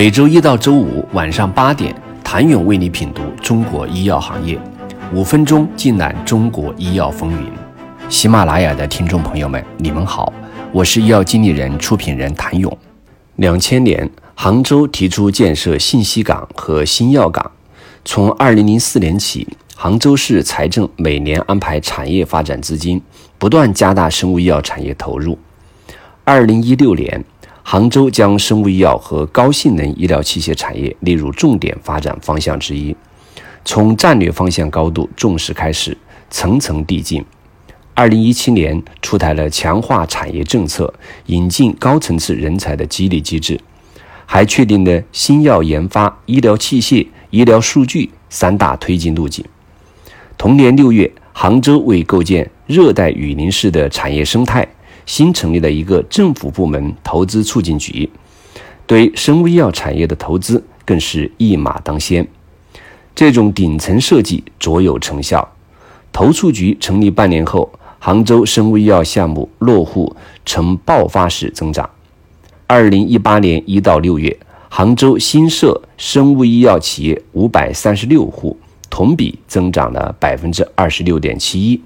每周一到周五晚上八点，谭勇为你品读中国医药行业，五分钟尽览中国医药风云。喜马拉雅的听众朋友们，你们好，我是医药经理人、出品人谭勇。两千年，杭州提出建设信息港和新药港。从二零零四年起，杭州市财政每年安排产业发展资金，不断加大生物医药产业投入。二零一六年，杭州将生物医药和高性能医疗器械产业列入重点发展方向之一，从战略方向高度重视开始，层层递进。二零一七年出台了强化产业政策、引进高层次人才的激励机制，还确定了新药研发、医疗器械、医疗数据三大推进路径。同年六月，杭州为构建热带雨林式的产业生态，新成立的一个政府部门投资促进局，对生物医药产业的投资更是一马当先。这种顶层设计卓有成效。投促局成立半年后，杭州生物医药项目落户呈爆发式增长。二零一八年一到六月，杭州新设生物医药企业五百三十六户。同比增长了百分之二十六点七一，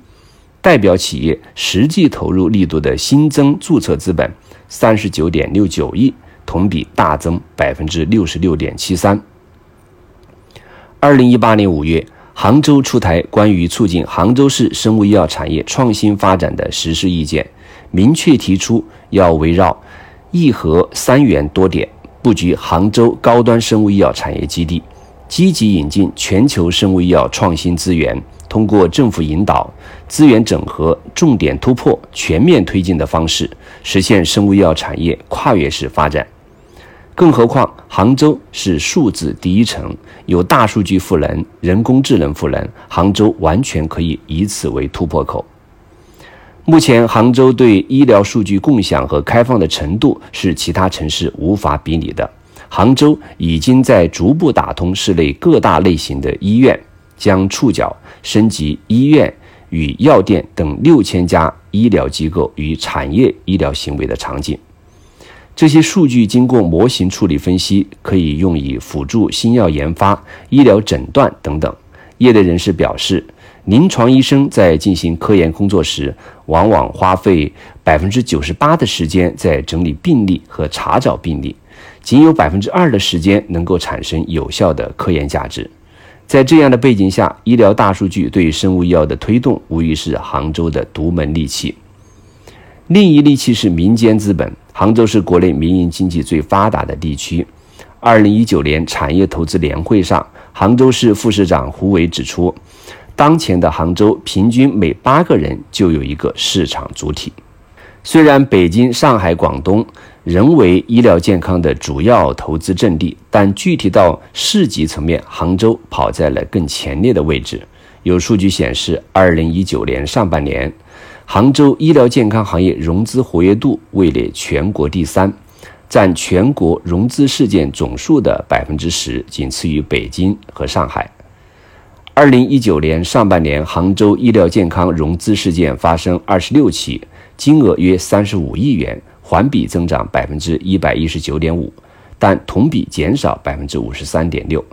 代表企业实际投入力度的新增注册资本三十九点六九亿，同比大增百分之六十六点七三。二零一八年五月，杭州出台关于促进杭州市生物医药产业创新发展的实施意见，明确提出要围绕一核三元多点布局杭州高端生物医药产业基地。积极引进全球生物医药创新资源，通过政府引导、资源整合、重点突破、全面推进的方式，实现生物医药产业跨越式发展。更何况，杭州是数字第一城，有大数据赋能、人工智能赋能，杭州完全可以以此为突破口。目前，杭州对医疗数据共享和开放的程度是其他城市无法比拟的。杭州已经在逐步打通市内各大类型的医院，将触角升级医院与药店等六千家医疗机构与产业医疗行为的场景。这些数据经过模型处理分析，可以用以辅助新药研发、医疗诊断等等。业内人士表示，临床医生在进行科研工作时，往往花费百分之九十八的时间在整理病例和查找病例。仅有百分之二的时间能够产生有效的科研价值。在这样的背景下，医疗大数据对生物医药的推动无疑是杭州的独门利器。另一利器是民间资本。杭州是国内民营经济最发达的地区。二零一九年产业投资年会上，杭州市副市长胡伟指出，当前的杭州平均每八个人就有一个市场主体。虽然北京、上海、广东仍为医疗健康的主要投资阵地，但具体到市级层面，杭州跑在了更前列的位置。有数据显示，二零一九年上半年，杭州医疗健康行业融资活跃度位列全国第三，占全国融资事件总数的百分之十，仅次于北京和上海。二零一九年上半年，杭州医疗健康融资事件发生二十六起。金额约三十五亿元，环比增长百分之一百一十九点五，但同比减少百分之五十三点六。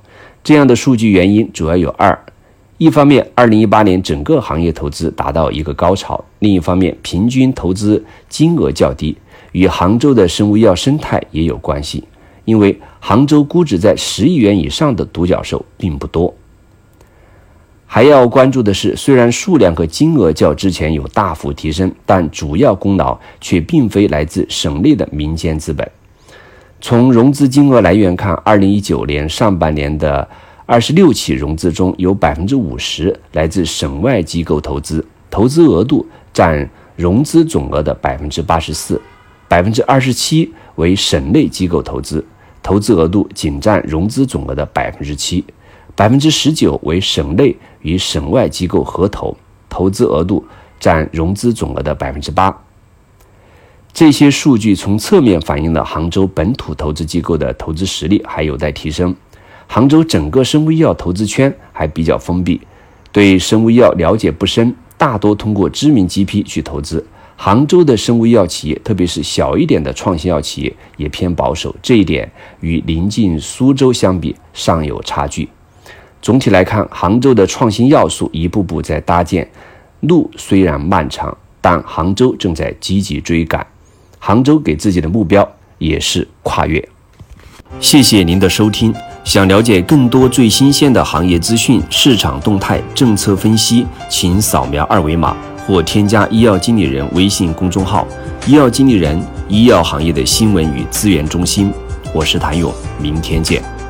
这样的数据原因主要有二：一方面，二零一八年整个行业投资达到一个高潮；另一方面，平均投资金额较低，与杭州的生物医药生态也有关系。因为杭州估值在十亿元以上的独角兽并不多。还要关注的是，虽然数量和金额较之前有大幅提升，但主要功劳却并非来自省内的民间资本。从融资金额来源看，二零一九年上半年的二十六起融资中有百分之五十来自省外机构投资，投资额度占融资总额的百分之八十四；百分之二十七为省内机构投资，投资额度仅占融资总额的百分之七。百分之十九为省内与省外机构合投，投资额度占融资总额的百分之八。这些数据从侧面反映了杭州本土投资机构的投资实力还有待提升。杭州整个生物医药投资圈还比较封闭，对生物医药了解不深，大多通过知名 GP 去投资。杭州的生物医药企业，特别是小一点的创新药企业，也偏保守，这一点与临近苏州相比尚有差距。总体来看，杭州的创新要素一步步在搭建，路虽然漫长，但杭州正在积极追赶。杭州给自己的目标也是跨越。谢谢您的收听。想了解更多最新鲜的行业资讯、市场动态、政策分析，请扫描二维码。或添加医药经理人微信公众号“医药经理人”，医药行业的新闻与资源中心。我是谭勇，明天见。